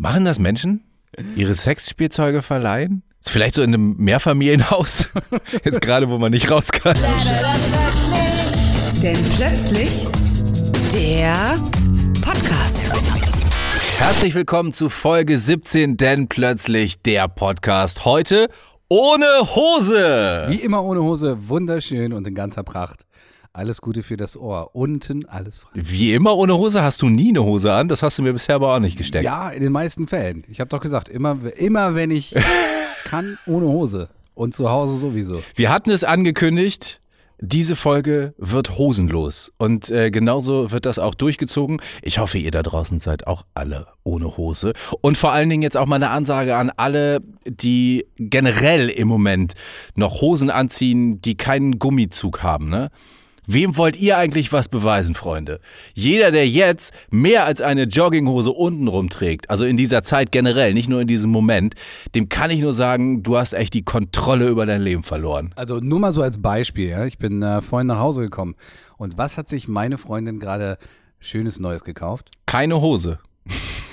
Machen das Menschen? Ihre Sexspielzeuge verleihen? Ist vielleicht so in einem Mehrfamilienhaus? Jetzt gerade, wo man nicht raus kann. Denn plötzlich der Podcast. Herzlich willkommen zu Folge 17, denn plötzlich der Podcast. Heute ohne Hose. Wie immer ohne Hose, wunderschön und in ganzer Pracht. Alles Gute für das Ohr. Unten alles frei. Wie immer ohne Hose hast du nie eine Hose an. Das hast du mir bisher aber auch nicht gesteckt. Ja, in den meisten Fällen. Ich habe doch gesagt, immer, immer wenn ich kann, ohne Hose. Und zu Hause sowieso. Wir hatten es angekündigt. Diese Folge wird hosenlos und äh, genauso wird das auch durchgezogen. Ich hoffe, ihr da draußen seid auch alle ohne Hose. Und vor allen Dingen jetzt auch mal eine Ansage an alle, die generell im Moment noch Hosen anziehen, die keinen Gummizug haben. Ne? Wem wollt ihr eigentlich was beweisen, Freunde? Jeder, der jetzt mehr als eine Jogginghose untenrum trägt, also in dieser Zeit generell, nicht nur in diesem Moment, dem kann ich nur sagen, du hast echt die Kontrolle über dein Leben verloren. Also nur mal so als Beispiel. Ja? Ich bin äh, vorhin nach Hause gekommen. Und was hat sich meine Freundin gerade schönes Neues gekauft? Keine Hose.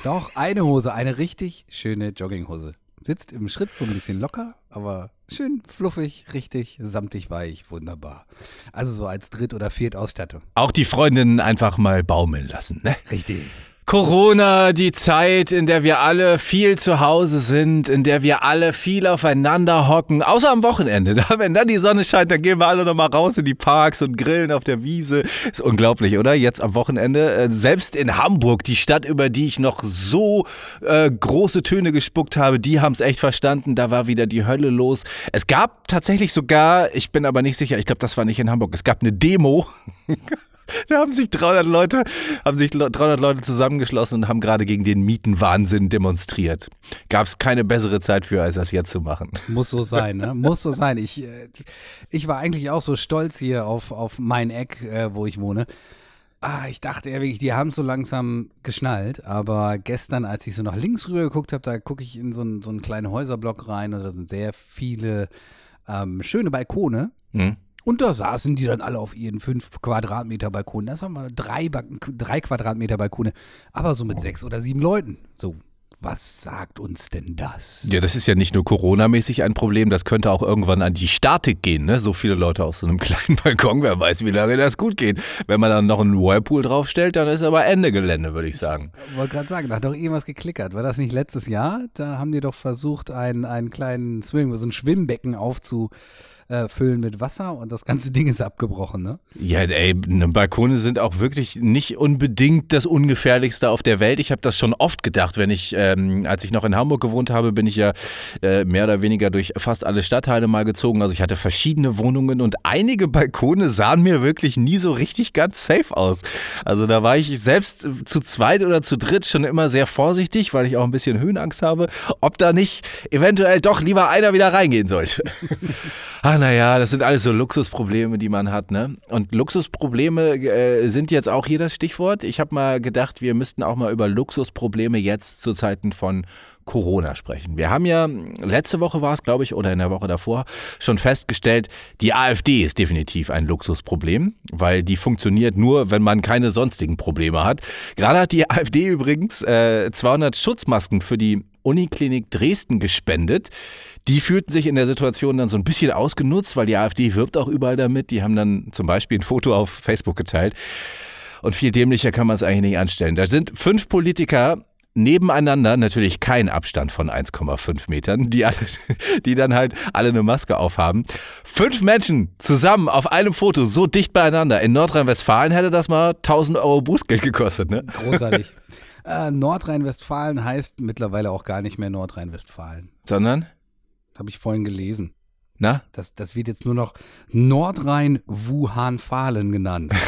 Doch, eine Hose, eine richtig schöne Jogginghose. Sitzt im Schritt so ein bisschen locker, aber schön fluffig, richtig, samtig weich, wunderbar. Also so als Dritt- oder Viertausstattung. Auch die Freundinnen einfach mal baumeln lassen, ne? Richtig. Corona, die Zeit, in der wir alle viel zu Hause sind, in der wir alle viel aufeinander hocken, außer am Wochenende. Wenn dann die Sonne scheint, dann gehen wir alle nochmal raus in die Parks und grillen auf der Wiese. Ist unglaublich, oder? Jetzt am Wochenende. Äh, selbst in Hamburg, die Stadt, über die ich noch so äh, große Töne gespuckt habe, die haben es echt verstanden. Da war wieder die Hölle los. Es gab tatsächlich sogar, ich bin aber nicht sicher, ich glaube, das war nicht in Hamburg, es gab eine Demo. Da haben sich 300 Leute, haben sich 300 Leute zusammengeschlossen und haben gerade gegen den Mietenwahnsinn demonstriert. Gab es keine bessere Zeit für, als das jetzt zu machen. Muss so sein, ne? Muss so sein. Ich, äh, ich war eigentlich auch so stolz hier auf, auf mein Eck, äh, wo ich wohne. Ah, ich dachte ja wirklich, die haben so langsam geschnallt, aber gestern, als ich so nach links rüber geguckt habe, da gucke ich in so einen, so einen kleinen Häuserblock rein und da sind sehr viele ähm, schöne Balkone. Hm. Und da saßen die dann alle auf ihren fünf Quadratmeter Balkonen. Das waren mal drei, ba drei Quadratmeter Balkone, aber so mit sechs oder sieben Leuten. So, was sagt uns denn das? Ja, das ist ja nicht nur Corona-mäßig ein Problem, das könnte auch irgendwann an die Statik gehen, ne? So viele Leute auf so einem kleinen Balkon, wer weiß, wie lange das gut geht. Wenn man dann noch einen Whirlpool draufstellt, dann ist aber Ende Gelände, würde ich sagen. Ich wollte gerade sagen, da hat doch irgendwas geklickert. War das nicht letztes Jahr? Da haben die doch versucht, einen, einen kleinen Swim, so ein Schwimmbecken aufzu äh, füllen mit Wasser und das ganze Ding ist abgebrochen, ne? Ja, ey, ne, Balkone sind auch wirklich nicht unbedingt das ungefährlichste auf der Welt. Ich habe das schon oft gedacht, wenn ich, ähm, als ich noch in Hamburg gewohnt habe, bin ich ja äh, mehr oder weniger durch fast alle Stadtteile mal gezogen. Also ich hatte verschiedene Wohnungen und einige Balkone sahen mir wirklich nie so richtig ganz safe aus. Also da war ich selbst zu zweit oder zu dritt schon immer sehr vorsichtig, weil ich auch ein bisschen Höhenangst habe, ob da nicht eventuell doch lieber einer wieder reingehen sollte. Naja, das sind alles so Luxusprobleme, die man hat, ne? Und Luxusprobleme äh, sind jetzt auch hier das Stichwort. Ich habe mal gedacht, wir müssten auch mal über Luxusprobleme jetzt zu Zeiten von Corona sprechen. Wir haben ja, letzte Woche war es, glaube ich, oder in der Woche davor, schon festgestellt, die AfD ist definitiv ein Luxusproblem, weil die funktioniert nur, wenn man keine sonstigen Probleme hat. Gerade hat die AfD übrigens äh, 200 Schutzmasken für die Uniklinik Dresden gespendet. Die fühlten sich in der Situation dann so ein bisschen ausgenutzt, weil die AfD wirbt auch überall damit. Die haben dann zum Beispiel ein Foto auf Facebook geteilt. Und viel dämlicher kann man es eigentlich nicht anstellen. Da sind fünf Politiker nebeneinander, natürlich kein Abstand von 1,5 Metern, die, alle, die dann halt alle eine Maske aufhaben. Fünf Menschen zusammen auf einem Foto, so dicht beieinander. In Nordrhein-Westfalen hätte das mal 1000 Euro Bußgeld gekostet, ne? Großartig. äh, Nordrhein-Westfalen heißt mittlerweile auch gar nicht mehr Nordrhein-Westfalen. Sondern? Habe ich vorhin gelesen. Na? Das, das wird jetzt nur noch Nordrhein-Wuhan-Fahlen genannt.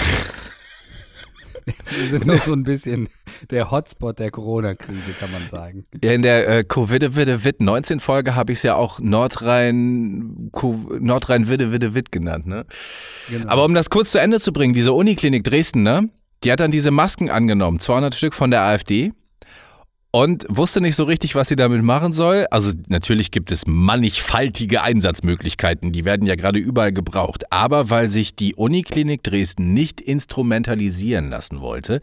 Wir sind nur so ein bisschen der Hotspot der Corona-Krise, kann man sagen. Ja, in der äh, Covid-19-Folge habe ich es ja auch Nordrhein, Nordrhein-Widde-Widde-Witt genannt, ne? Genau. Aber um das kurz zu Ende zu bringen, diese Uniklinik Dresden, ne? Die hat dann diese Masken angenommen, 200 Stück von der AfD und wusste nicht so richtig, was sie damit machen soll. Also natürlich gibt es mannigfaltige Einsatzmöglichkeiten, die werden ja gerade überall gebraucht. Aber weil sich die Uniklinik Dresden nicht instrumentalisieren lassen wollte,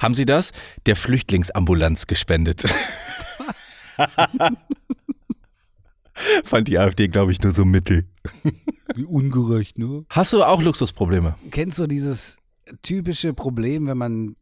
haben sie das der Flüchtlingsambulanz gespendet. Fand die AfD, glaube ich, nur so mittel. Wie ungerecht, ne? Hast du auch Luxusprobleme? Kennst du dieses typische Problem, wenn man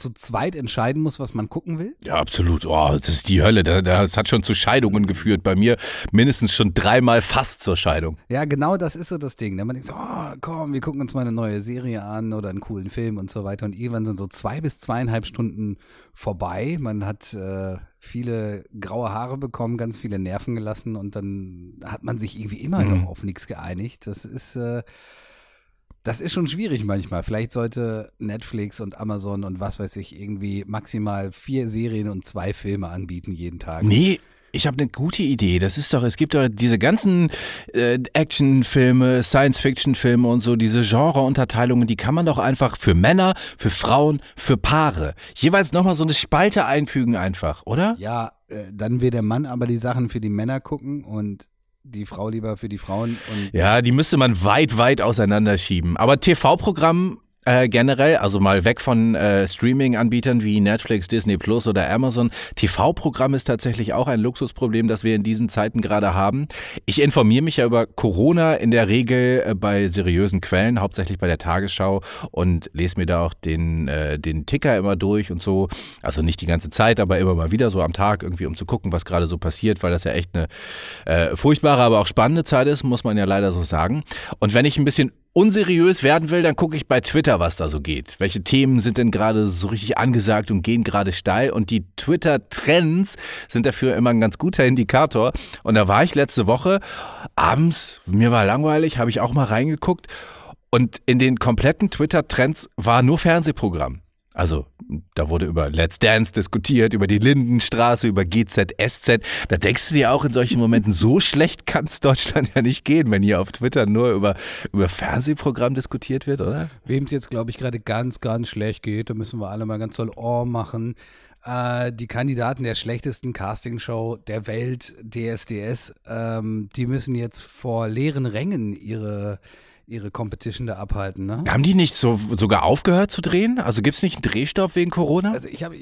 zu zweit entscheiden muss, was man gucken will? Ja, absolut. Oh, das ist die Hölle. Das hat schon zu Scheidungen geführt. Bei mir mindestens schon dreimal fast zur Scheidung. Ja, genau das ist so das Ding. ne? Man denkt so, oh, komm, wir gucken uns mal eine neue Serie an oder einen coolen Film und so weiter. Und irgendwann sind so zwei bis zweieinhalb Stunden vorbei. Man hat äh, viele graue Haare bekommen, ganz viele Nerven gelassen und dann hat man sich irgendwie immer Mhm. noch auf nichts geeinigt. Das ist, äh, das ist schon schwierig manchmal. Vielleicht sollte Netflix und Amazon und was weiß ich irgendwie maximal vier Serien und zwei Filme anbieten jeden Tag. Nee, ich habe eine gute Idee. Das ist doch, es gibt doch diese ganzen äh, Actionfilme, Science-Fiction-Filme und so, diese Genre-Unterteilungen, die kann man doch einfach für Männer, für Frauen, für Paare jeweils nochmal so eine Spalte einfügen einfach, oder? Ja, äh, dann will der Mann aber die Sachen für die Männer gucken und die Frau lieber für die Frauen. Ja, die müsste man weit, weit auseinanderschieben. Aber TV-Programm äh, generell, also mal weg von äh, Streaming-Anbietern wie Netflix, Disney Plus oder Amazon. TV-Programm ist tatsächlich auch ein Luxusproblem, das wir in diesen Zeiten gerade haben. Ich informiere mich ja über Corona in der Regel äh, bei seriösen Quellen, hauptsächlich bei der Tagesschau und lese mir da auch den, äh, den Ticker immer durch und so. Also nicht die ganze Zeit, aber immer mal wieder so am Tag irgendwie, um zu gucken, was gerade so passiert, weil das ja echt eine äh, furchtbare, aber auch spannende Zeit ist, muss man ja leider so sagen. Und wenn ich ein bisschen unseriös werden will, dann gucke ich bei Twitter, was da so geht. Welche Themen sind denn gerade so richtig angesagt und gehen gerade steil? Und die Twitter-Trends sind dafür immer ein ganz guter Indikator. Und da war ich letzte Woche abends, mir war langweilig, habe ich auch mal reingeguckt. Und in den kompletten Twitter-Trends war nur Fernsehprogramm. Also, da wurde über Let's Dance diskutiert, über die Lindenstraße, über GZSZ. Da denkst du dir auch in solchen Momenten, so schlecht kann es Deutschland ja nicht gehen, wenn hier auf Twitter nur über, über Fernsehprogramm diskutiert wird, oder? wem es jetzt, glaube ich, gerade ganz, ganz schlecht geht, da müssen wir alle mal ganz doll Ohr machen. Äh, die Kandidaten der schlechtesten Castingshow der Welt, DSDS, ähm, die müssen jetzt vor leeren Rängen ihre, ihre Competition da abhalten. Ne? Haben die nicht so, sogar aufgehört zu drehen? Also gibt es nicht einen Drehstopp wegen Corona? Also ich habe,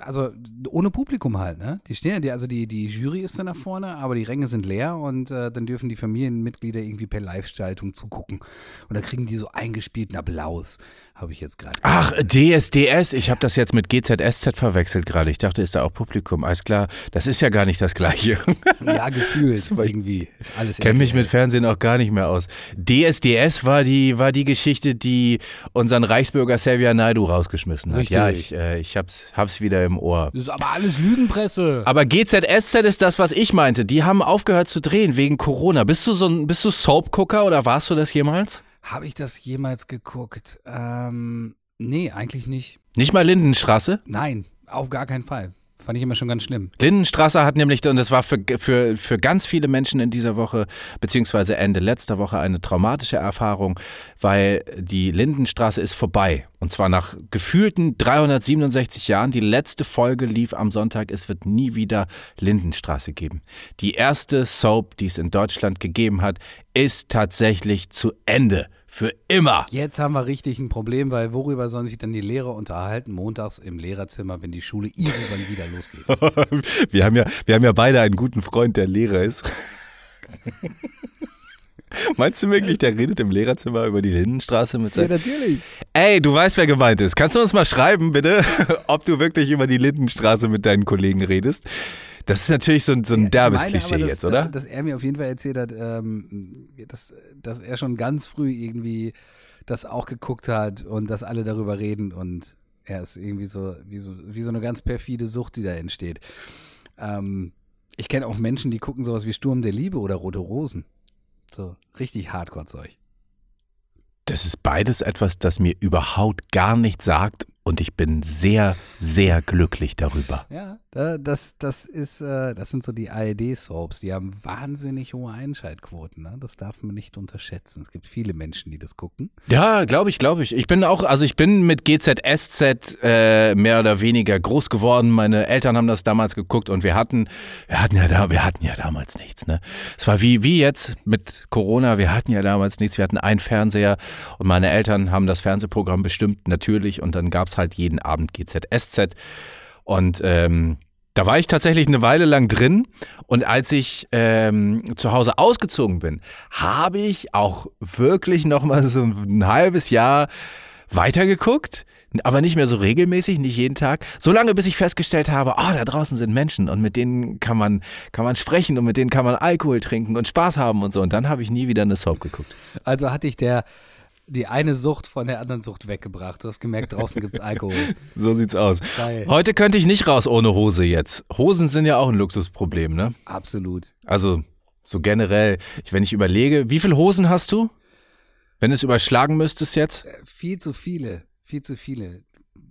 also ohne Publikum halt, ne? Die stehen, die, also die, die Jury ist dann nach vorne, aber die Ränge sind leer und äh, dann dürfen die Familienmitglieder irgendwie per Live-Schaltung zugucken. Und da kriegen die so eingespielten Applaus, habe ich jetzt gerade. Ach, DSDS, ich habe das jetzt mit GZSZ verwechselt gerade. Ich dachte, ist da auch Publikum. Alles klar, das ist ja gar nicht das Gleiche. Ja, gefühlt irgendwie. Ist alles kenne mich mit Fernsehen auch gar nicht mehr aus. DSDS war die, war die Geschichte, die unseren Reichsbürger Xavier Naidu rausgeschmissen hat. Richtig. Ja, ich, äh, ich hab's, hab's wieder im Ohr. Das ist aber alles Lügenpresse. Aber GZSZ ist das, was ich meinte. Die haben aufgehört zu drehen wegen Corona. Bist du so ein, bist du Soap-Gucker oder warst du das jemals? Habe ich das jemals geguckt? Ähm, nee, eigentlich nicht. Nicht mal Lindenstraße? Nein, auf gar keinen Fall. Fand ich immer schon ganz schlimm. Lindenstraße hat nämlich, und das war für, für, für ganz viele Menschen in dieser Woche, beziehungsweise Ende letzter Woche, eine traumatische Erfahrung, weil die Lindenstraße ist vorbei. Und zwar nach gefühlten 367 Jahren. Die letzte Folge lief am Sonntag. Es wird nie wieder Lindenstraße geben. Die erste Soap, die es in Deutschland gegeben hat, ist tatsächlich zu Ende. Für immer. Jetzt haben wir richtig ein Problem, weil worüber sollen sich dann die Lehrer unterhalten? Montags im Lehrerzimmer, wenn die Schule irgendwann wieder losgeht. Wir haben ja, wir haben ja beide einen guten Freund, der Lehrer ist. Meinst du wirklich, der redet im Lehrerzimmer über die Lindenstraße mit ja, seinem. natürlich. Ey, du weißt, wer gemeint ist. Kannst du uns mal schreiben, bitte, ob du wirklich über die Lindenstraße mit deinen Kollegen redest? Das ist natürlich so ein, so ein derbes meine Klischee dass, jetzt, oder? Dass er mir auf jeden Fall erzählt hat, ähm, dass, dass er schon ganz früh irgendwie das auch geguckt hat und dass alle darüber reden und er ist irgendwie so wie so, wie so eine ganz perfide Sucht, die da entsteht. Ähm, ich kenne auch Menschen, die gucken sowas wie Sturm der Liebe oder Rote Rosen. So richtig Hardcore-Zeug. Das ist beides etwas, das mir überhaupt gar nichts sagt und ich bin sehr, sehr glücklich darüber. Ja, da, das, das ist, äh, das sind so die ARD-Soaps, die haben wahnsinnig hohe Einschaltquoten. Ne? Das darf man nicht unterschätzen. Es gibt viele Menschen, die das gucken. Ja, glaube ich, glaube ich. Ich bin auch, also ich bin mit GZSZ äh, mehr oder weniger groß geworden. Meine Eltern haben das damals geguckt und wir hatten, wir hatten ja da, wir hatten ja damals nichts. Ne, es war wie wie jetzt mit Corona. Wir hatten ja damals nichts. Wir hatten einen Fernseher und meine Eltern haben das Fernsehprogramm bestimmt natürlich und dann gab's halt jeden Abend GZSZ und ähm, Da war ich tatsächlich eine Weile lang drin und als ich ähm, zu Hause ausgezogen bin, habe ich auch wirklich noch mal so ein halbes Jahr weitergeguckt, aber nicht mehr so regelmäßig, nicht jeden Tag. So lange, bis ich festgestellt habe, oh, da draußen sind Menschen und mit denen kann man, kann man sprechen und mit denen kann man Alkohol trinken und Spaß haben und so. Und dann habe ich nie wieder eine Soap geguckt. Also hatte ich der die eine Sucht von der anderen Sucht weggebracht. Du hast gemerkt, draußen gibt's Alkohol. So sieht's aus. Geil. Heute könnte ich nicht raus ohne Hose jetzt. Hosen sind ja auch ein Luxusproblem, ne? Absolut. Also so generell, wenn ich überlege, wie viele Hosen hast du? Wenn du es überschlagen müsstest jetzt? Äh, Viel zu viele. Viel zu viele.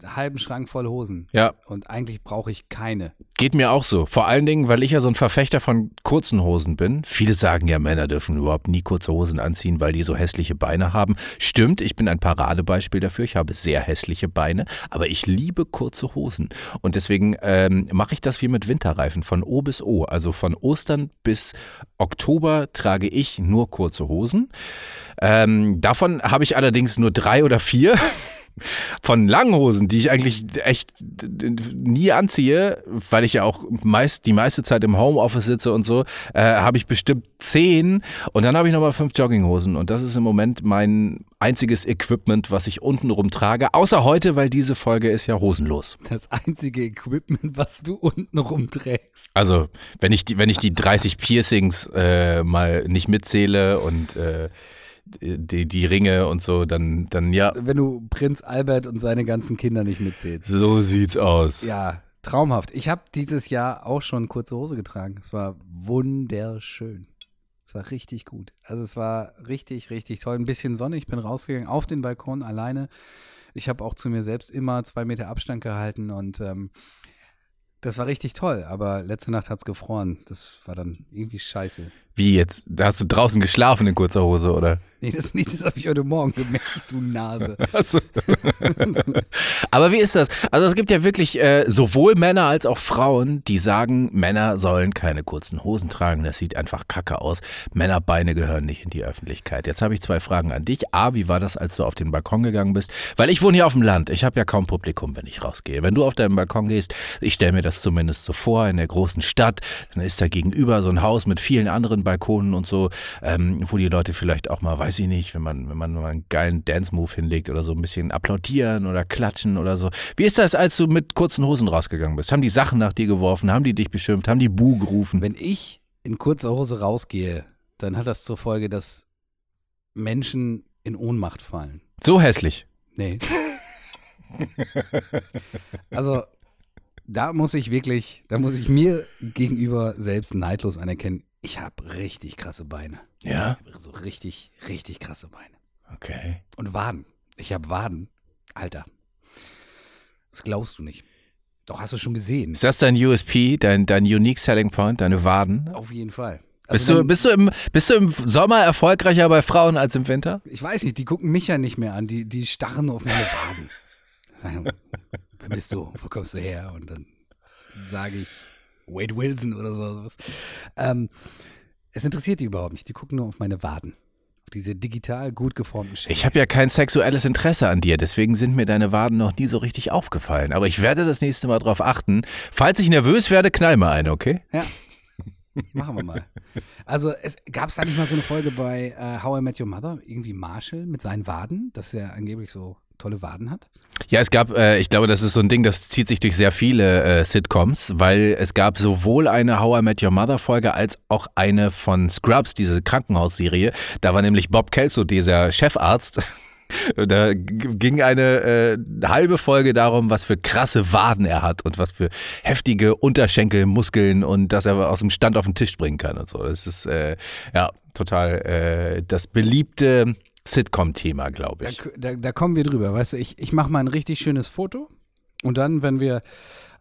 Halben Schrank voll Hosen. Ja, Und eigentlich brauche ich keine. geht mir auch so. Vor allen Dingen, weil ich ja so ein Verfechter von kurzen Hosen bin. Viele sagen ja, Männer dürfen überhaupt nie kurze Hosen anziehen, weil die so hässliche Beine haben. Stimmt, ich bin ein Paradebeispiel dafür. Ich habe sehr hässliche Beine, aber ich liebe kurze Hosen. Und deswegen ähm, mache ich das wie mit Winterreifen, von O bis O. Also von Ostern bis Oktober trage ich nur kurze Hosen. Ähm, davon habe ich allerdings nur drei oder vier. Von langen Hosen, die ich eigentlich echt nie anziehe, weil ich ja auch meist die meiste Zeit im Homeoffice sitze und so, äh, habe ich bestimmt zehn und dann habe ich nochmal fünf Jogginghosen und das ist im Moment mein einziges Equipment, was ich untenrum trage, außer heute, weil diese Folge ist ja hosenlos. Das einzige Equipment, was du unten rumträgst. Also wenn ich die, wenn ich die 30 Piercings äh, mal nicht mitzähle und äh, die, die Ringe und so, dann, dann ja, Wenn du Prinz Albert und seine ganzen Kinder nicht mitzählst. so sieht's aus. Ja, traumhaft. Ich habe dieses Jahr auch schon kurze Hose getragen. Es war wunderschön. Es war richtig gut. Also es war richtig, richtig toll. Ein bisschen Sonne. Ich bin rausgegangen auf den Balkon alleine. Ich habe auch zu mir selbst immer zwei Meter Abstand gehalten und ähm, das war richtig toll. Aber letzte Nacht hat's gefroren. Das war dann irgendwie scheiße. Wie jetzt? Da hast du draußen geschlafen in kurzer Hose, oder? Nee, das nicht. Das habe ich heute Morgen gemerkt, du Nase. Achso. Aber wie ist das? Also es gibt ja wirklich äh, sowohl Männer als auch Frauen, die sagen, Männer sollen keine kurzen Hosen tragen. Das sieht einfach kacke aus. Männerbeine gehören nicht in die Öffentlichkeit. Jetzt habe ich zwei Fragen an dich. A, wie war das, als du auf den Balkon gegangen bist? Weil ich wohne hier auf dem Land. Ich habe ja kaum Publikum, wenn ich rausgehe. Wenn du auf deinen Balkon gehst, ich stelle mir das zumindest so vor, in der großen Stadt, dann ist da gegenüber so ein Haus mit vielen anderen Balkonen und so, ähm, wo die Leute vielleicht auch mal, weiß ich nicht, wenn man, wenn man mal einen geilen Dance-Move hinlegt oder so ein bisschen applaudieren oder klatschen oder so. Wie ist das, als du mit kurzen Hosen rausgegangen bist? Haben die Sachen nach dir geworfen? Haben die dich beschimpft? Haben die Buh gerufen? Wenn ich in kurzer Hose rausgehe, dann hat das zur Folge, dass Menschen in Ohnmacht fallen. So hässlich. Nee. Also, da muss ich wirklich, da muss ich mir gegenüber selbst neidlos anerkennen, ich habe richtig krasse Beine. Ja? So richtig, richtig krasse Beine. Okay. Und Waden. Ich habe Waden. Alter. Das glaubst du nicht. Doch, hast du schon gesehen. Ist das dein USP, dein, dein Unique Selling Point, deine Waden? Auf jeden Fall. Bist, Also du, wenn- bist, du im, bist du im Sommer erfolgreicher bei Frauen als im Winter? Ich weiß nicht, die gucken mich ja nicht mehr an, die, die starren auf meine Waden. Sagen, wer bist du? Wo kommst du her? Und dann sage ich Wade Wilson oder so. sowas. Ähm, es interessiert die überhaupt nicht. Die gucken nur auf meine Waden. Auf diese digital gut geformten Schenkel. Ich habe ja kein sexuelles Interesse an dir, deswegen sind mir deine Waden noch nie so richtig aufgefallen. Aber ich werde das nächste Mal drauf achten. Falls ich nervös werde, knall mal eine, okay? Ja. Machen wir mal. Also, es gab es da nicht mal so eine Folge bei äh, How I Met Your Mother, irgendwie Marshall mit seinen Waden, dass er angeblich so tolle Waden hat. Ja, es gab, äh, ich glaube, das ist so ein Ding, das zieht sich durch sehr viele äh, Sitcoms, weil es gab sowohl eine How I Met Your Mother Folge als auch eine von Scrubs, diese Krankenhausserie. Da war nämlich Bob Kelso, dieser Chefarzt. Da ging eine äh, halbe Folge darum, was für krasse Waden er hat und was für heftige Unterschenkelmuskeln und dass er aus dem Stand auf den Tisch bringen kann und so. Das ist äh, ja total äh, das beliebte Sitcom-Thema, glaube Da, ich. da, da kommen wir drüber. Weißt du, ich, ich mache mal ein richtig schönes Foto und dann, wenn wir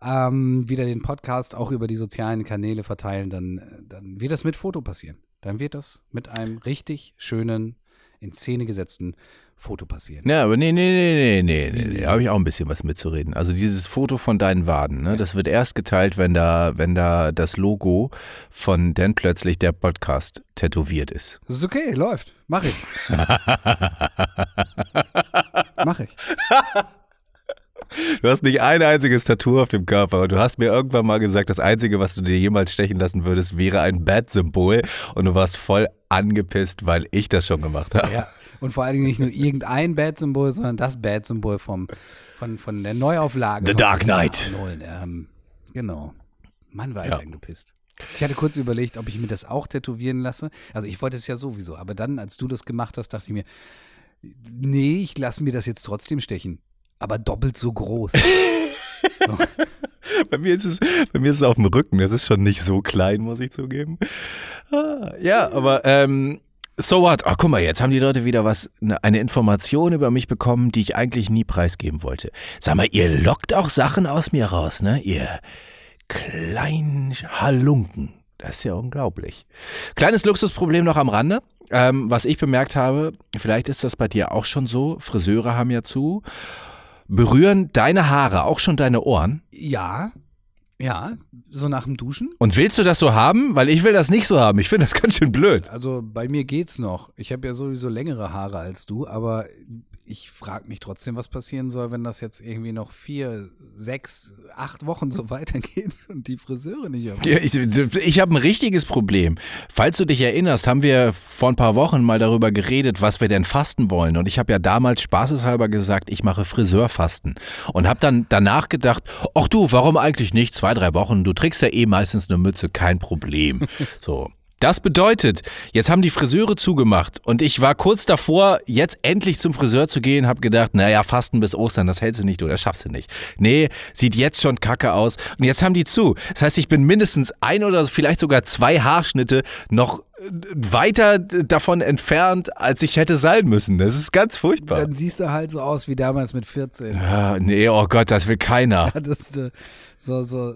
ähm, wieder den Podcast auch über die sozialen Kanäle verteilen, dann, dann wird das mit Foto passieren. Dann wird das mit einem richtig schönen, in Szene gesetzten Foto passieren. Ja, aber nee, nee, nee, nee, nee, nee, nee. da habe ich auch ein bisschen was mitzureden. Also dieses Foto von deinen Waden, ne, das wird erst geteilt, wenn da, wenn da das Logo von denn plötzlich der Podcast tätowiert ist. Das ist okay, läuft. Mach ich. Mach ich. Du hast nicht ein einziges Tattoo auf dem Körper und du hast mir irgendwann mal gesagt, das Einzige, was du dir jemals stechen lassen würdest, wäre ein Bad-Symbol und du warst voll angepisst, weil ich das schon gemacht habe. Ja. Und vor allen Dingen nicht nur irgendein Bad-Symbol, sondern das Bad-Symbol vom, von, von der Neuauflage. The Dark Knight. Ähm, genau. Mann, war ich Ja. angepisst. Ich hatte kurz überlegt, ob ich mir das auch tätowieren lasse. Also ich wollte es ja sowieso, aber dann, als du das gemacht hast, dachte ich mir, nee, ich lasse mir das jetzt trotzdem stechen. Aber doppelt so groß. Bei mir ist es, bei mir ist es auf dem Rücken. Das ist schon nicht so klein, muss ich zugeben. Ah, Ja, aber ähm, so what? Ach, guck mal, jetzt haben die Leute wieder was, ne- eine Information über mich bekommen, die ich eigentlich nie preisgeben wollte. Sag mal, ihr lockt auch Sachen aus mir raus, ne? Ihr kleinen Halunken. Das ist ja unglaublich. Kleines Luxusproblem noch am Rande. Ähm, was ich bemerkt habe, vielleicht ist das bei dir auch schon so, Friseure haben ja zu. Berühren deine Haare auch schon deine Ohren? ja, ja, so nach dem Duschen. Und willst du das so haben? Weil ich will das nicht so haben. Ich finde das ganz schön blöd. Also bei mir geht's noch. Ich habe ja sowieso längere Haare als du, aber ich frage mich trotzdem, was passieren soll, wenn das jetzt irgendwie noch vier, sechs, acht Wochen so weitergeht und die Friseure nicht öffnen. Ja, ich ich habe ein richtiges Problem. Falls du dich erinnerst, haben wir vor ein paar Wochen mal darüber geredet, was wir denn fasten wollen. Und ich habe ja damals spaßeshalber gesagt, ich mache Friseurfasten. Und habe dann danach gedacht, ach du, warum eigentlich nicht? Zwei, drei Wochen. Du trägst ja eh meistens eine Mütze, kein Problem. So. Das bedeutet, jetzt haben die Friseure zugemacht und ich war kurz davor, jetzt endlich zum Friseur zu gehen, habe gedacht, naja, Fasten bis Ostern, das hältst du nicht, du, das schaffst du nicht. Nee, sieht jetzt schon kacke aus und jetzt haben die zu. Das heißt, ich bin mindestens ein oder vielleicht sogar zwei Haarschnitte noch äh, weiter davon entfernt, als ich hätte sein müssen. Das ist ganz furchtbar. Dann siehst du halt so aus wie damals mit 14. Ah, nee, oh Gott, das will keiner. Hattest du so, so,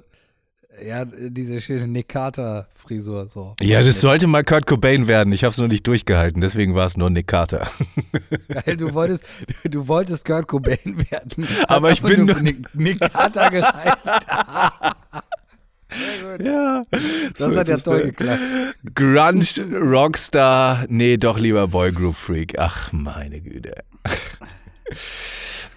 ja, diese schöne Nick Carter-Frisur, so. Ja, das sollte mal Kurt Cobain werden. Ich habe es nur nicht durchgehalten, deswegen war es nur Nick Carter. Geil, du wolltest, du wolltest Kurt Cobain werden. Hat Aber ich bin nur Nick, Nick Carter gereicht. Ja, Das hat ja toll geklappt. Grunge, Rockstar, nee, doch lieber Boygroup Freak. Ach, meine Güte.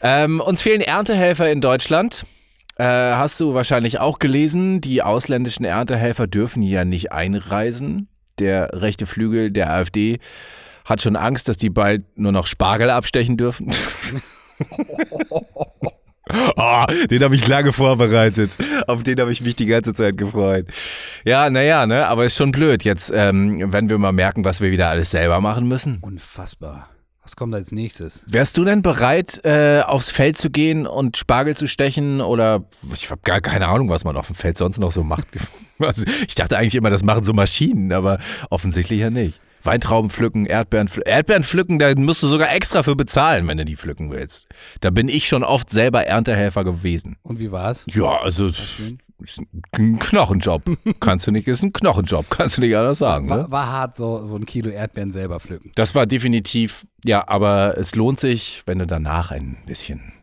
ähm, uns fehlen Erntehelfer in Deutschland. Äh, hast du wahrscheinlich auch gelesen, die ausländischen Erntehelfer dürfen ja nicht einreisen. Der rechte Flügel der AfD hat schon Angst, dass die bald nur noch Spargel abstechen dürfen. Oh, den habe ich lange vorbereitet. Auf den habe ich mich die ganze Zeit gefreut. Ja, naja, ne, aber ist schon blöd. Jetzt, ähm, wenn wir mal merken, was wir wieder alles selber machen müssen. Unfassbar. Was kommt als nächstes? Wärst du denn bereit, äh, aufs Feld zu gehen und Spargel zu stechen? Oder ich habe gar keine Ahnung, was man auf dem Feld sonst noch so macht. Also, ich dachte eigentlich immer, das machen so Maschinen, aber offensichtlich ja nicht. Weintrauben pflücken, Erdbeeren pflücken. Erdbeeren pflücken, da musst du sogar extra für bezahlen, wenn du die pflücken willst. Da bin ich schon oft selber Erntehelfer gewesen. Und wie war's? Ja, also schön. Ist ein Knochenjob. kannst du nicht, ist ein Knochenjob, kannst du nicht anders sagen. Ne? War, war hart, so, so ein Kilo Erdbeeren selber pflücken. Das war definitiv, ja, aber es lohnt sich, wenn du danach ein bisschen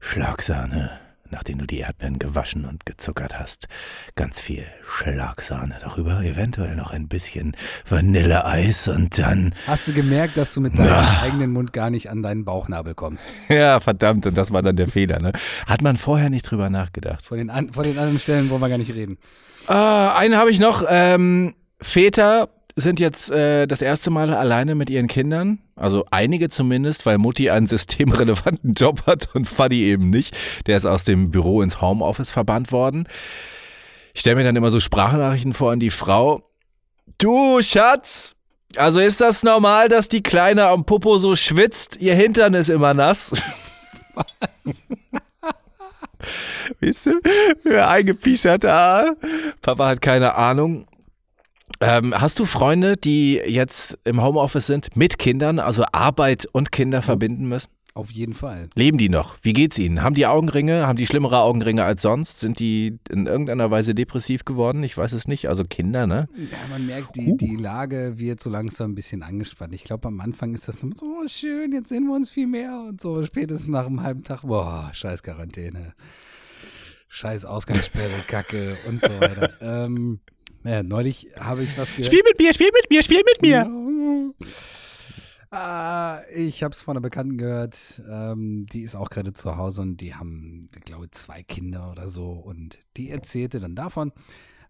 Schlagsahne, nachdem du die Erdbeeren gewaschen und gezuckert hast, ganz viel Schlagsahne darüber, eventuell noch ein bisschen Vanilleeis und dann, Hast du gemerkt, dass du mit deinem eigenen Mund gar nicht an deinen Bauchnabel kommst? ja, verdammt, und das war dann der Fehler, ne? Hat man vorher nicht drüber nachgedacht. Von den, an, von den anderen Stellen wollen wir gar nicht reden. Ah, einen habe ich noch. Ähm, Väter sind jetzt äh, das erste Mal alleine mit ihren Kindern. Also einige zumindest, weil Mutti einen systemrelevanten Job hat und Faddy eben nicht. Der ist aus dem Büro ins Homeoffice verbannt worden. Ich stelle mir dann immer so Sprachnachrichten vor an die Frau. Du, Schatz, also ist das normal, dass die Kleine am Popo so schwitzt? Ihr Hintern ist immer nass. Weißt du, eingepischert, ah. Papa hat keine Ahnung. Ähm, hast du Freunde, die jetzt im Homeoffice sind, mit Kindern, also Arbeit und Kinder verbinden müssen? Auf jeden Fall. Leben die noch? Wie geht's ihnen? Haben die Augenringe? Haben die schlimmere Augenringe als sonst? Sind die in irgendeiner Weise depressiv geworden? Ich weiß es nicht. Also Kinder, ne? Ja, man merkt, die, die Lage wird so langsam ein bisschen angespannt. Ich glaube, am Anfang ist das noch so oh, schön, jetzt sehen wir uns viel mehr und so. Spätestens nach einem halben Tag, boah, scheiß Quarantäne, scheiß Ausgangssperre, Kacke und so weiter. ähm, ja, neulich habe ich was gehört. mit mir, spiel mit mir, spiel mit mir. Ah, ich habe es von einer Bekannten gehört. Ähm, die ist auch gerade zu Hause und die haben, ich glaube, zwei Kinder oder so. Und die erzählte dann davon,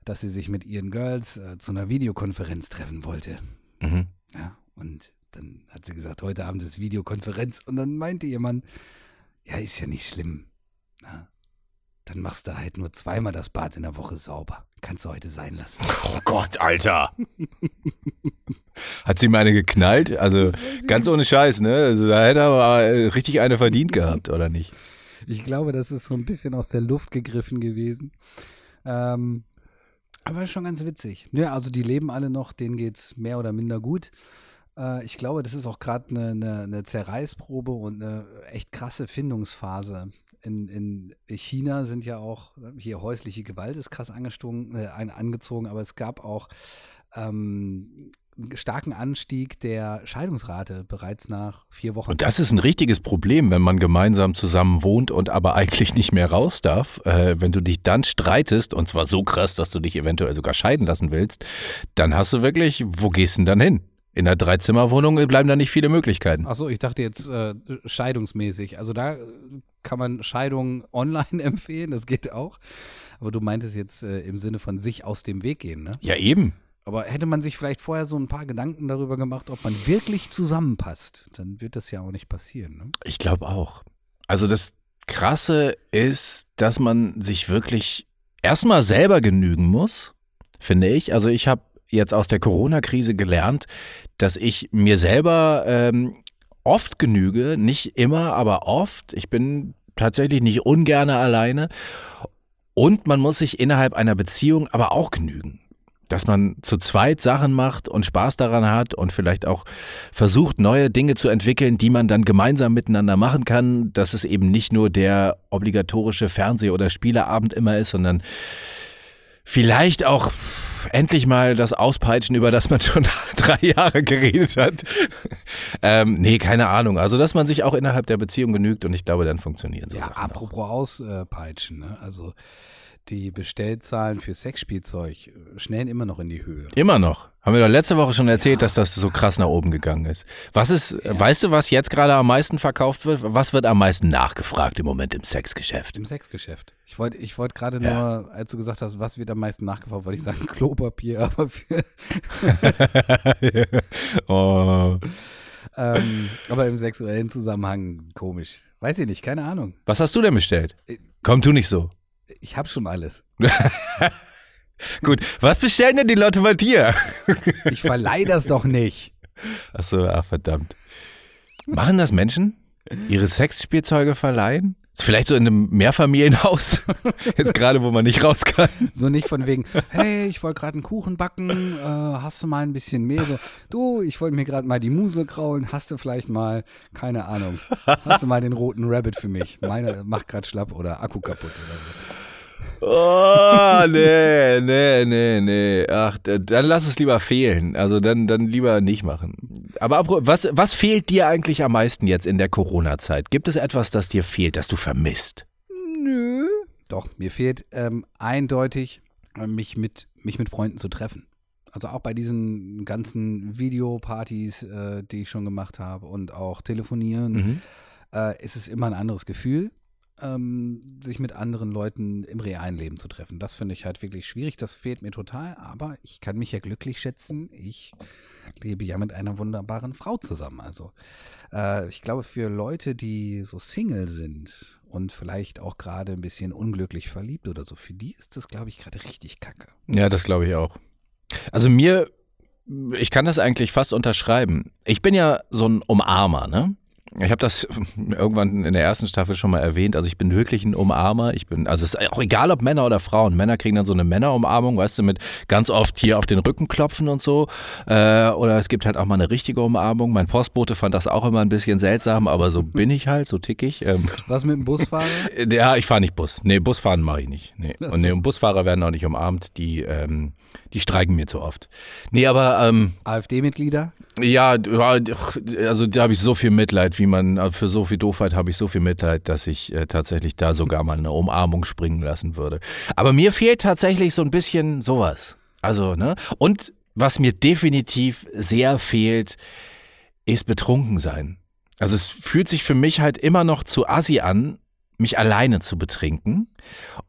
dass sie sich mit ihren Girls äh, zu einer Videokonferenz treffen wollte. Mhm. Ja, und dann hat sie gesagt, heute Abend ist Videokonferenz. Und dann meinte jemand, ja, ist ja nicht schlimm. Dann machst du halt nur zweimal das Bad in der Woche sauber. Kannst du heute sein lassen. Oh Gott, Alter. Hat sie meine geknallt? Also ganz ohne Scheiß, ne? Also da hätte er aber äh, richtig eine verdient gehabt, oder nicht? Ich glaube, das ist so ein bisschen aus der Luft gegriffen gewesen. Ähm, aber schon ganz witzig. Ja, also die leben alle noch, denen geht's mehr oder minder gut. Äh, ich glaube, das ist auch gerade eine, eine, eine Zerreißprobe und eine echt krasse Findungsphase. In, in China sind ja auch, hier häusliche Gewalt ist krass angestogen, äh, angezogen, aber es gab auch ähm, einen starken Anstieg der Scheidungsrate bereits nach vier Wochen. Und das ist ein richtiges Problem, wenn man gemeinsam zusammen wohnt und aber eigentlich nicht mehr raus darf. Äh, wenn du dich dann streitest, und zwar so krass, dass du dich eventuell sogar scheiden lassen willst, dann hast du wirklich, wo gehst du denn dann hin? In einer Dreizimmerwohnung bleiben da nicht viele Möglichkeiten. Achso, ich dachte jetzt äh, scheidungsmäßig. Also da kann man Scheidung online empfehlen, das geht auch. Aber du meintest jetzt äh, im Sinne von sich aus dem Weg gehen, ne? Ja, eben. Aber hätte man sich vielleicht vorher so ein paar Gedanken darüber gemacht, ob man wirklich zusammenpasst, dann wird das ja auch nicht passieren. Ne? Ich glaube auch. Also das Krasse ist, dass man sich wirklich erstmal selber genügen muss, finde ich. Also ich habe jetzt aus der Corona-Krise gelernt, dass ich mir selber ähm, oft genüge, nicht immer, aber oft. Ich bin tatsächlich nicht ungerne alleine. Und man muss sich innerhalb einer Beziehung aber auch genügen. Dass man zu zweit Sachen macht und Spaß daran hat und vielleicht auch versucht, neue Dinge zu entwickeln, die man dann gemeinsam miteinander machen kann. Dass es eben nicht nur der obligatorische Fernseh- oder Spieleabend immer ist, sondern vielleicht auch endlich mal das Auspeitschen, über das man schon drei Jahre geredet hat. ähm, nee, keine Ahnung. Also, dass man sich auch innerhalb der Beziehung genügt und ich glaube, dann funktionieren so Ja, Sachen auch. apropos Auspeitschen, ne? Also die Bestellzahlen für Sexspielzeug äh, schnellen immer noch in die Höhe. Immer noch. Haben wir doch letzte Woche schon erzählt, dass das so krass nach oben gegangen ist. Was ist, weißt du, was jetzt gerade am meisten verkauft wird? Was wird am meisten nachgefragt im Moment im Sexgeschäft? Im Sexgeschäft. Ich wollte ich wollt gerade Ja. nur, als du gesagt hast, was wird am meisten nachgefragt, wollte ich sagen Klopapier, aber für, oh. ähm, aber im sexuellen Zusammenhang komisch. Weiß ich nicht, keine Ahnung. Was hast du denn bestellt? Komm, tu nicht so. Ich habe schon alles. Gut, was bestellen denn die Leute bei dir? Ich verleihe das doch nicht. Achso, ach verdammt. Machen das Menschen? Ihre Sexspielzeuge verleihen? Vielleicht so in einem Mehrfamilienhaus? Jetzt gerade, wo man nicht raus kann. So nicht von wegen, hey, ich wollte gerade einen Kuchen backen, äh, hast du mal ein bisschen mehr? So, du, ich wollte mir gerade mal die Musel kraulen, hast du vielleicht mal, keine Ahnung, hast du mal den roten Rabbit für mich? Meine macht gerade schlapp oder Akku kaputt oder so. Oh, nee, nee, nee, nee. Ach, dann lass es lieber fehlen. Also dann, dann lieber nicht machen. Aber was, was fehlt dir eigentlich am meisten jetzt in der Corona-Zeit? Gibt es etwas, das dir fehlt, das du vermisst? Nö. Doch, mir fehlt ähm, eindeutig, äh, mich mit, mich mit Freunden zu treffen. Also auch bei diesen ganzen Videopartys, äh, die ich schon gemacht habe und auch telefonieren, Mhm. äh, ist es immer ein anderes Gefühl, ähm, sich mit anderen Leuten im realen Leben zu treffen. Das finde ich halt wirklich schwierig. Das fehlt mir total. Aber ich kann mich ja glücklich schätzen. Ich lebe ja mit einer wunderbaren Frau zusammen. Also äh, ich glaube, für Leute, die so Single sind und vielleicht auch gerade ein bisschen unglücklich verliebt oder so, für die ist das, glaube ich, gerade richtig kacke. Ja, das glaube ich auch. Also mir, ich kann das eigentlich fast unterschreiben. Ich bin ja so ein Umarmer, ne? Ich habe das irgendwann in der ersten Staffel schon mal erwähnt. Also ich bin wirklich ein Umarmer. Ich bin, also es ist auch egal, ob Männer oder Frauen. Männer kriegen dann so eine Männerumarmung, weißt du, mit ganz oft hier auf den Rücken klopfen und so. Äh, oder es gibt halt auch mal eine richtige Umarmung. Mein Postbote fand das auch immer ein bisschen seltsam, aber so bin ich halt, so tick ich. Ähm, Was mit dem Busfahrer? ja, ich fahre nicht Bus. Nee, Busfahren mache ich nicht. Nee. Und, nee, Busfahrer werden auch nicht umarmt. Die, ähm, die streiken mir zu oft. Nee, aber ähm, AfD-Mitglieder? Ja, also da habe ich so viel Mitleid, wie man, also für so viel Doofheit habe ich so viel Mitleid, dass ich äh, tatsächlich da sogar mal eine Umarmung springen lassen würde. Aber mir fehlt tatsächlich so ein bisschen sowas. Also, ne? Und was mir definitiv sehr fehlt, ist betrunken sein. Also es fühlt sich für mich halt immer noch zu assi an, mich alleine zu betrinken.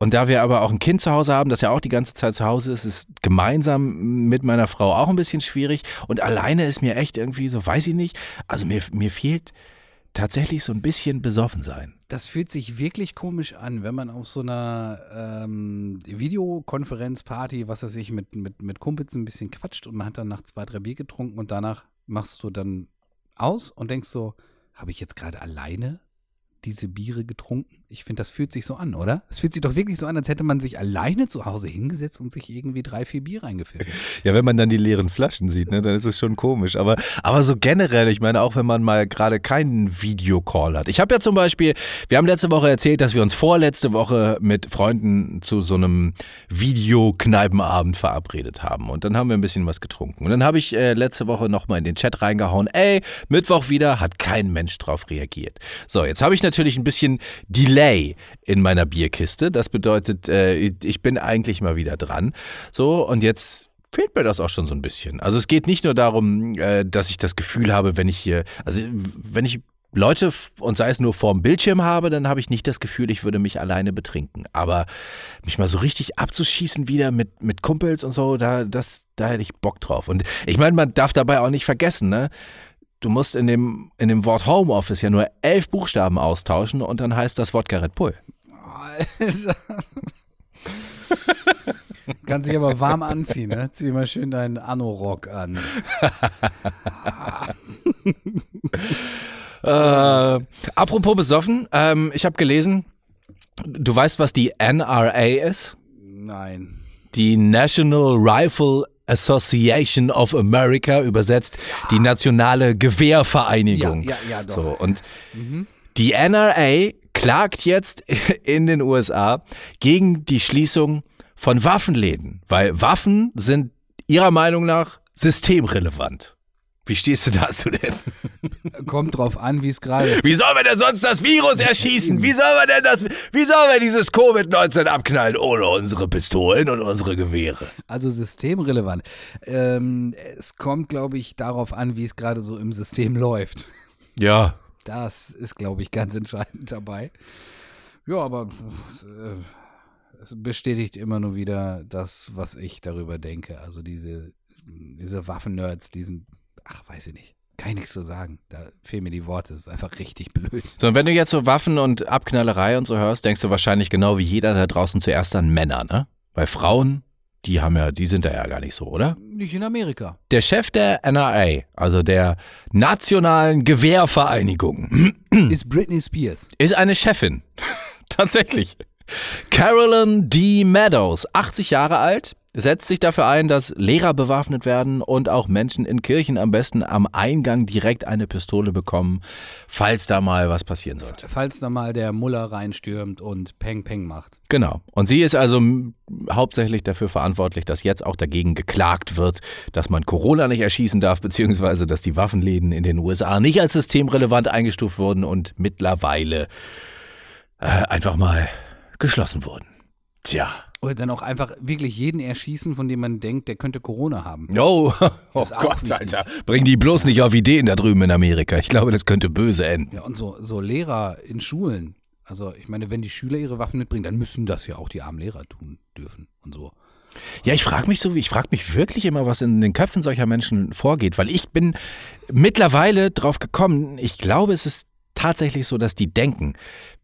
Und da wir aber auch ein Kind zu Hause haben, das ja auch die ganze Zeit zu Hause ist, ist gemeinsam mit meiner Frau auch ein bisschen schwierig. Und alleine ist mir echt irgendwie so, weiß ich nicht. Also mir, mir fehlt tatsächlich so ein bisschen besoffen sein. Das fühlt sich wirklich komisch an, wenn man auf so einer ähm, Videokonferenzparty, was weiß ich, mit, mit, mit Kumpels ein bisschen quatscht und man hat dann nach zwei, drei Bier getrunken und danach machst du dann aus und denkst so, habe ich jetzt gerade alleine diese Biere getrunken? Ich finde, das fühlt sich so an, oder? Es fühlt sich doch wirklich so an, als hätte man sich alleine zu Hause hingesetzt und sich irgendwie drei, vier Bier reingepfiffen. Ja, wenn man dann die leeren Flaschen sieht, ne, dann ist es schon komisch. Aber, aber so generell, ich meine, auch wenn man mal gerade keinen Videocall hat. Ich habe ja zum Beispiel, wir haben letzte Woche erzählt, dass wir uns vorletzte Woche mit Freunden zu so einem Videokneipenabend verabredet haben. Und dann haben wir ein bisschen was getrunken. Und dann habe ich äh, letzte Woche nochmal in den Chat reingehauen, ey, Mittwoch wieder, hat kein Mensch drauf reagiert. So, jetzt habe ich natürlich ein bisschen Delay in meiner Bierkiste. Das bedeutet, äh, ich bin eigentlich mal wieder dran. So, und jetzt fehlt mir das auch schon so ein bisschen. Also es geht nicht nur darum, äh, dass ich das Gefühl habe, wenn ich hier, also wenn ich Leute und sei es nur vorm Bildschirm habe, dann habe ich nicht das Gefühl, ich würde mich alleine betrinken. Aber mich mal so richtig abzuschießen wieder mit, mit Kumpels und so, da, das, da hätte ich Bock drauf. Und ich meine, man darf dabei auch nicht vergessen, ne? Du musst in dem, in dem Wort Homeoffice ja nur elf Buchstaben austauschen und dann heißt das Wort Garrett Pull. Alter. Kannst dich aber warm anziehen, ne? Zieh mal schön deinen Anorock an. Äh, apropos besoffen, ähm, ich habe gelesen, du weißt, was die NRA ist? Nein. Die National Rifle Association of America, übersetzt die nationale Gewehrvereinigung. Ja, ja, ja, doch. So, und die NRA klagt jetzt in den USA gegen die Schließung von Waffenläden, weil Waffen sind ihrer Meinung nach systemrelevant. Wie stehst du dazu denn? Kommt drauf an, wie es gerade. Wie sollen wir denn sonst das Virus erschießen? Wie sollen wir denn das, wie sollen wir dieses Covid-19 abknallen ohne unsere Pistolen und unsere Gewehre? Also systemrelevant. Ähm, es kommt, glaube ich, darauf an, wie es gerade so im System läuft. Ja. Das ist, glaube ich, ganz entscheidend dabei. Ja, aber äh, es bestätigt immer nur wieder das, was ich darüber denke. Also diese, diese Waffen-Nerds, diesen, ach, weiß ich nicht. Kann ich nichts zu sagen. Da fehlen mir die Worte. Es ist einfach richtig blöd. So, und wenn du jetzt so Waffen und Abknallerei und so hörst, denkst du wahrscheinlich genau wie jeder da draußen zuerst an Männer, ne? Weil Frauen, die haben ja, die sind da ja gar nicht so, oder? Nicht in Amerika. Der Chef der NRA, also der Nationalen Gewehrvereinigung, Ist Britney Spears. ist eine Chefin. Tatsächlich. Carolyn D. Meadows, 80 Jahre alt, setzt sich dafür ein, dass Lehrer bewaffnet werden und auch Menschen in Kirchen am besten am Eingang direkt eine Pistole bekommen, falls da mal was passieren sollte. Falls da mal der Muller reinstürmt und Peng Peng macht. Genau. Und sie ist also hauptsächlich dafür verantwortlich, dass jetzt auch dagegen geklagt wird, dass man Corona nicht erschießen darf, beziehungsweise dass die Waffenläden in den USA nicht als systemrelevant eingestuft wurden und mittlerweile äh, einfach mal geschlossen wurden. Tja. Oder dann auch einfach wirklich jeden erschießen, von dem man denkt, der könnte Corona haben. Oh, oh Gott, wichtig. Alter. Bring die bloß nicht auf Ideen da drüben in Amerika. Ich glaube, das könnte böse enden. Ja, und so, so Lehrer in Schulen. Also, ich meine, wenn die Schüler ihre Waffen mitbringen, dann müssen das ja auch die armen Lehrer tun dürfen und so. Ja, ich frage mich so, ich frage mich wirklich immer, was in den Köpfen solcher Menschen vorgeht, weil ich bin mittlerweile drauf gekommen, ich glaube, es ist tatsächlich so, dass die denken,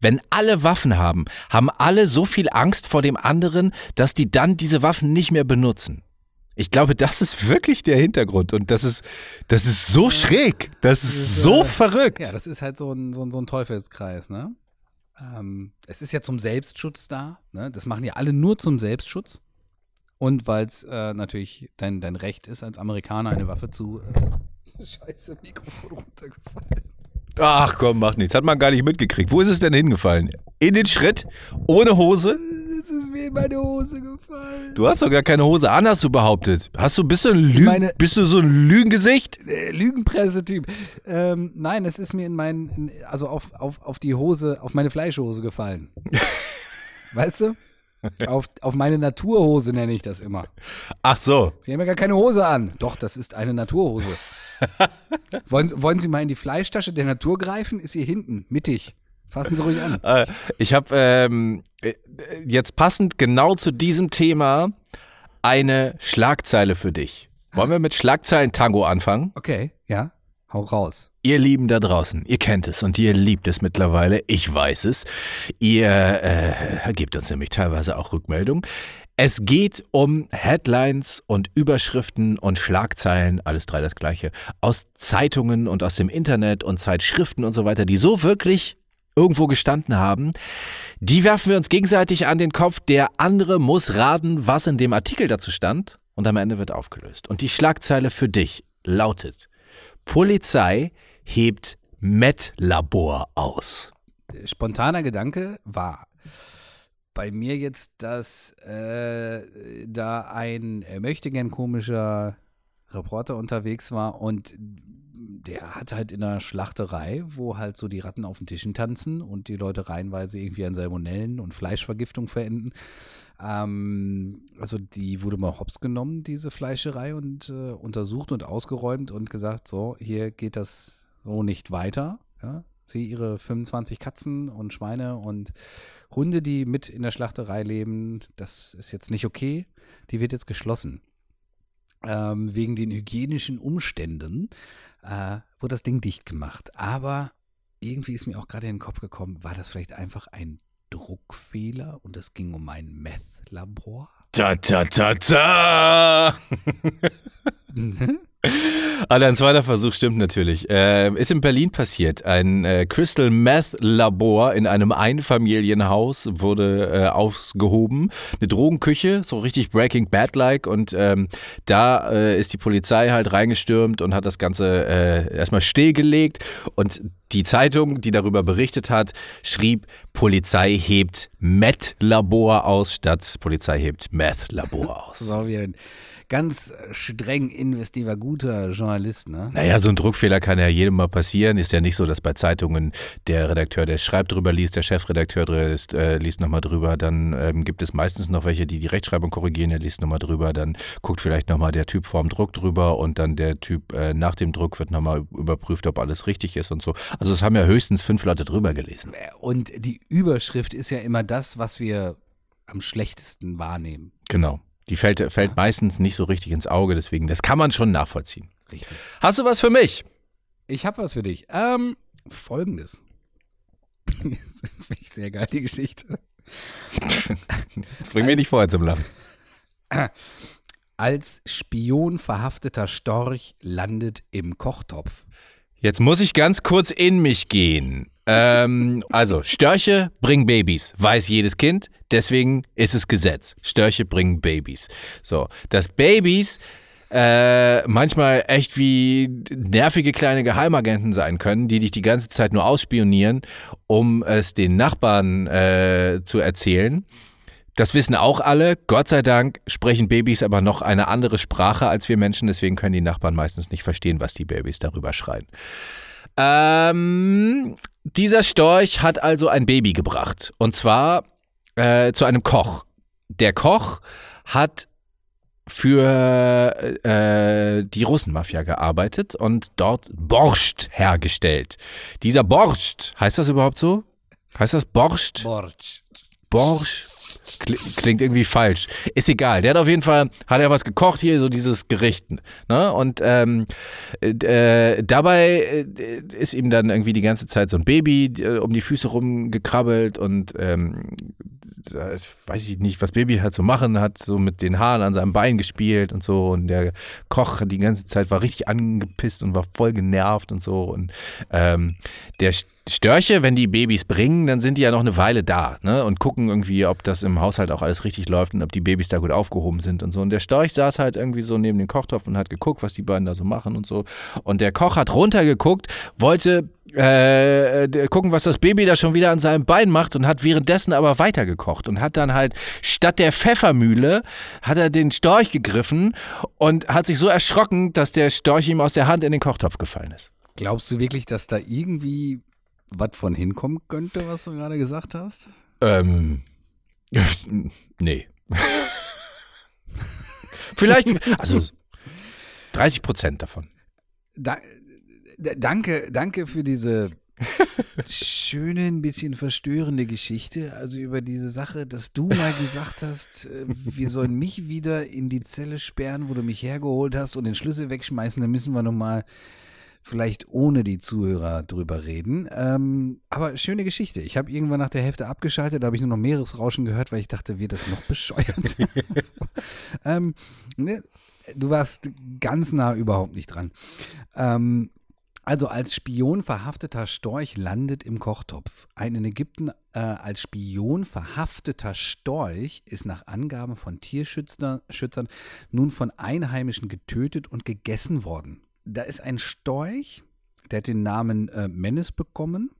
wenn alle Waffen haben, haben alle so viel Angst vor dem anderen, dass die dann diese Waffen nicht mehr benutzen. Ich glaube, das ist wirklich der Hintergrund und das ist, das ist so schräg, das ist so verrückt. Ja, das ist halt so ein, so ein, so ein Teufelskreis, ne? Ähm, es ist ja zum Selbstschutz da, ne? Das machen ja alle nur zum Selbstschutz. Und weil es äh, natürlich dein, dein Recht ist, als Amerikaner eine Waffe zu. Äh, Scheiße, Mikrofon runtergefallen. Ach komm, mach nichts. Hat man gar nicht mitgekriegt. Wo ist es denn hingefallen? In den Schritt? Ohne Hose? Es ist mir in meine Hose gefallen. Du hast doch gar keine Hose an, hast du behauptet. Hast du, bist du ein, Lügen, Meine- bist du so ein Lügengesicht? Äh, Lügenpressetyp. Ähm, nein, es ist mir in meinen, in, also auf, auf, auf die Hose, auf meine Fleischhose gefallen. weißt du? Auf, auf meine Naturhose nenne ich das immer. Ach so. Sie haben ja gar keine Hose an. Doch, das ist eine Naturhose. Wollen, Sie- wollen Sie mal in die Fleischtasche der Natur greifen? Ist hier hinten, mittig. Fassen Sie ruhig an. Äh, ich habe ähm, äh, jetzt passend genau zu diesem Thema eine Schlagzeile für dich. Wollen wir mit Schlagzeilen-Tango anfangen? Okay, ja, hau raus. Ihr Lieben da draußen, ihr kennt es und ihr liebt es mittlerweile, ich weiß es. Ihr äh, gebt uns nämlich teilweise auch Rückmeldung. Es geht um Headlines und Überschriften und Schlagzeilen, alles drei das gleiche, aus Zeitungen und aus dem Internet und Zeitschriften und so weiter, die so wirklich irgendwo gestanden haben. Die werfen wir uns gegenseitig an den Kopf. Der andere muss raten, was in dem Artikel dazu stand. Und am Ende wird aufgelöst. Und die Schlagzeile für dich lautet: Polizei hebt Met-Labor aus. Spontaner Gedanke war bei mir jetzt, dass äh, da ein möchtegern komischer Reporter unterwegs war und der hat halt in einer Schlachterei, wo halt so die Ratten auf den Tischen tanzen und die Leute reihenweise irgendwie an Salmonellen und Fleischvergiftung verenden. Ähm, also die wurde mal hops genommen, diese Fleischerei, und äh, untersucht und ausgeräumt und gesagt, so, hier geht das so nicht weiter. Ja? Sie, ihre 25 Katzen und Schweine und Hunde, die mit in der Schlachterei leben, das ist jetzt nicht okay. Die wird jetzt geschlossen. Ähm, wegen den hygienischen Umständen äh, wurde das Ding dicht gemacht. Aber irgendwie ist mir auch gerade in den Kopf gekommen, war das vielleicht einfach ein Druckfehler und es ging um ein Meth-Labor? Ta ta ta ta! Alter, ein zweiter Versuch stimmt natürlich. Äh, ist in Berlin passiert. Ein äh, Crystal Meth Labor in einem Einfamilienhaus wurde äh, aufgehoben. Eine Drogenküche, so richtig Breaking Bad-like. Und ähm, da äh, ist die Polizei halt reingestürmt und hat das Ganze äh, erstmal stillgelegt. Und die Zeitung, die darüber berichtet hat, schrieb, Polizei hebt Meth-Labor aus, statt Polizei hebt Meth-Labor aus. Auch wieder ein ganz streng investiver, guter Journalist, ne? Naja, so ein Druckfehler kann ja jedem mal passieren. Ist ja nicht so, dass bei Zeitungen der Redakteur, der schreibt drüber liest, der Chefredakteur liest, äh, liest nochmal drüber. Dann ähm, gibt es meistens noch welche, die die Rechtschreibung korrigieren, der liest nochmal drüber. Dann guckt vielleicht nochmal der Typ vorm Druck drüber und dann der Typ äh, nach dem Druck wird nochmal überprüft, ob alles richtig ist und so. Also es haben ja höchstens fünf Leute drüber gelesen. Und die Überschrift ist ja immer das, was wir am schlechtesten wahrnehmen. Genau. Die fällt, fällt meistens nicht so richtig ins Auge, deswegen, das kann man schon nachvollziehen. Richtig. Hast du was für mich? Ich habe was für dich. Ähm, folgendes. das finde ich sehr geil, die Geschichte. Das bring mir nicht vorher zum Lachen. Als Spion verhafteter Storch landet im Kochtopf. Jetzt muss ich ganz kurz in mich gehen. Ähm, also, Störche bringen Babys, weiß jedes Kind, deswegen ist es Gesetz. Störche bringen Babys. So, dass Babys äh, manchmal echt wie nervige kleine Geheimagenten sein können, die dich die ganze Zeit nur ausspionieren, um es den Nachbarn äh, zu erzählen. Das wissen auch alle. Gott sei Dank sprechen Babys aber noch eine andere Sprache als wir Menschen, deswegen können die Nachbarn meistens nicht verstehen, was die Babys darüber schreien. Ähm, dieser Storch hat also ein Baby gebracht. Und zwar äh, zu einem Koch. Der Koch hat für äh, die Russenmafia gearbeitet und dort Borscht hergestellt. Dieser Borscht, heißt das überhaupt so? Heißt das Borscht? Borch. Borscht. Kli- Klingt irgendwie falsch. Ist egal. Der hat auf jeden Fall, hat er was gekocht hier, so dieses Gericht. Ne? Und ähm, äh, dabei äh, ist ihm dann irgendwie die ganze Zeit so ein Baby äh, um die Füße rumgekrabbelt und ähm, weiß ich nicht, was Baby halt so machen hat, so mit den Haaren an seinem Bein gespielt und so. Und der Koch die ganze Zeit war richtig angepisst und war voll genervt und so. Und ähm, der Störche, wenn die Babys bringen, dann sind die ja noch eine Weile da ne? und gucken irgendwie, ob das im Haushalt auch alles richtig läuft und ob die Babys da gut aufgehoben sind und so. Und der Storch saß halt irgendwie so neben dem Kochtopf und hat geguckt, was die beiden da so machen und so. Und der Koch hat runtergeguckt, wollte äh, gucken, was das Baby da schon wieder an seinem Bein macht und hat währenddessen aber weitergekocht und hat dann halt statt der Pfeffermühle hat er den Storch gegriffen und hat sich so erschrocken, dass der Storch ihm aus der Hand in den Kochtopf gefallen ist. Glaubst du wirklich, dass da irgendwie was von hinkommen könnte, was du gerade gesagt hast? Ähm, nee. Vielleicht, also 30 Prozent davon. Da, danke, danke für diese schöne, ein bisschen verstörende Geschichte. Also über diese Sache, dass du mal gesagt hast, äh, wir sollen mich wieder in die Zelle sperren, wo du mich hergeholt hast und den Schlüssel wegschmeißen. Dann müssen wir nochmal vielleicht ohne die Zuhörer drüber reden. Ähm, aber schöne Geschichte. Ich habe irgendwann nach der Hälfte abgeschaltet, da habe ich nur noch Meeresrauschen gehört, weil ich dachte, wird das noch bescheuert. ähm, ne? Du warst ganz nah überhaupt nicht dran. Ähm, also als Spion verhafteter Storch landet im Kochtopf. Ein in Ägypten äh, als Spion verhafteter Storch ist nach Angaben von Tierschützern Schützern nun von Einheimischen getötet und gegessen worden. Da ist ein Storch, der hat den Namen äh, Menes bekommen.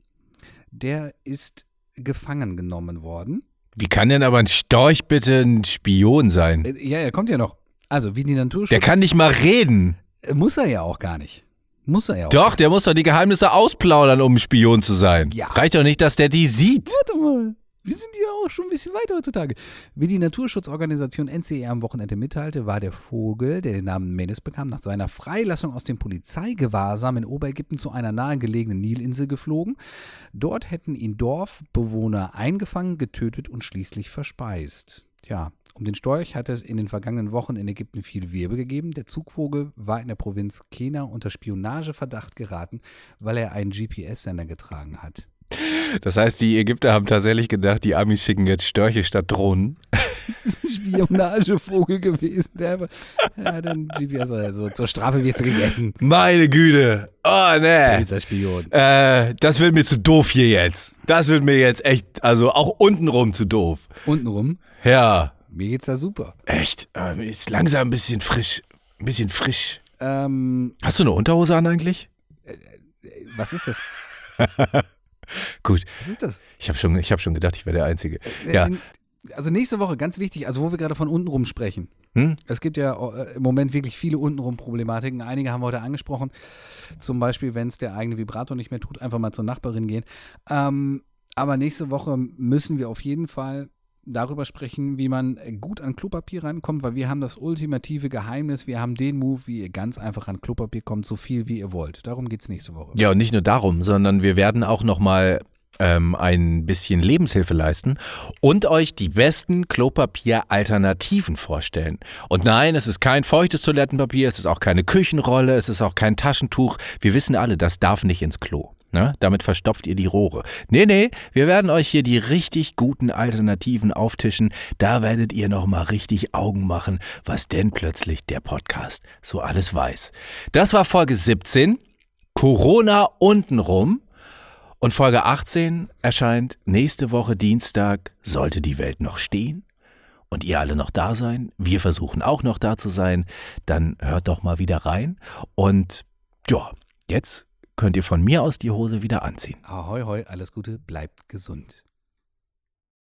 Der ist gefangen genommen worden. Wie kann denn aber ein Storch bitte ein Spion sein? Äh, ja, er kommt ja noch. Also wie die Naturschutz. Der kann nicht mal reden. Äh, Muss er ja auch gar nicht. Muss er ja auch. Doch, der muss doch die Geheimnisse ausplaudern, um ein Spion zu sein. Ja. Reicht doch nicht, dass der die sieht. Warte mal. Wir sind ja auch schon ein bisschen weiter heutzutage. Wie die Naturschutzorganisation NCR am Wochenende mitteilte, war der Vogel, der den Namen Menes bekam, nach seiner Freilassung aus dem Polizeigewahrsam in Oberägypten zu einer nahegelegenen Nilinsel geflogen. Dort hätten ihn Dorfbewohner eingefangen, getötet und schließlich verspeist. Tja, um den Storch hat es in den vergangenen Wochen in Ägypten viel Wirbel gegeben. Der Zugvogel war in der Provinz Kena unter Spionageverdacht geraten, weil er einen GPS-Sender getragen hat. Das heißt, die Ägypter haben tatsächlich gedacht, die Amis schicken jetzt Störche statt Drohnen. Das ist ein Spionagevogel gewesen. Der ja, dann also zur Strafe wirst du gegessen. Meine Güte. Oh, ne. Böser Spion. Äh, das wird mir zu doof hier jetzt. Das wird mir jetzt echt, also auch untenrum zu doof. Untenrum, Ja, mir geht's da super. echt. Äh, ist langsam ein bisschen frisch. Ein bisschen frisch. Ähm, Hast du eine Unterhose an eigentlich? was ist das? Gut. Was ist das? Ich habe schon, ich hab schon gedacht, ich wäre der Einzige. Ja. Äh, Also nächste Woche, ganz wichtig, also wo wir gerade von untenrum sprechen. Hm? Es gibt ja äh, im Moment wirklich viele untenrum Problematiken. Einige haben wir heute angesprochen. Zum Beispiel, wenn es der eigene Vibrator nicht mehr tut, einfach mal zur Nachbarin gehen. Ähm, aber nächste Woche müssen wir auf jeden Fall darüber sprechen, wie man gut an Klopapier rankommt, weil wir haben das ultimative Geheimnis. Wir haben den Move, wie ihr ganz einfach an Klopapier kommt, so viel wie ihr wollt. Darum geht es nächste Woche. Ja, und nicht nur darum, sondern wir werden auch nochmal ähm, ein bisschen Lebenshilfe leisten und euch die besten Klopapier-Alternativen vorstellen. Und nein, es ist kein feuchtes Toilettenpapier, es ist auch keine Küchenrolle, es ist auch kein Taschentuch. Wir wissen alle, das darf nicht ins Klo. Ne? Damit verstopft ihr die Rohre. Nee, nee, wir werden euch hier die richtig guten Alternativen auftischen. Da werdet ihr nochmal richtig Augen machen, was denn plötzlich der Podcast so alles weiß. Das war Folge 17. Corona untenrum. Und Folge 18 erscheint nächste Woche Dienstag. Sollte die Welt noch stehen und ihr alle noch da sein, wir versuchen auch noch da zu sein, dann hört doch mal wieder rein. Und ja, jetzt könnt ihr von mir aus die Hose wieder anziehen. Ahoi, hoi, alles Gute, bleibt gesund.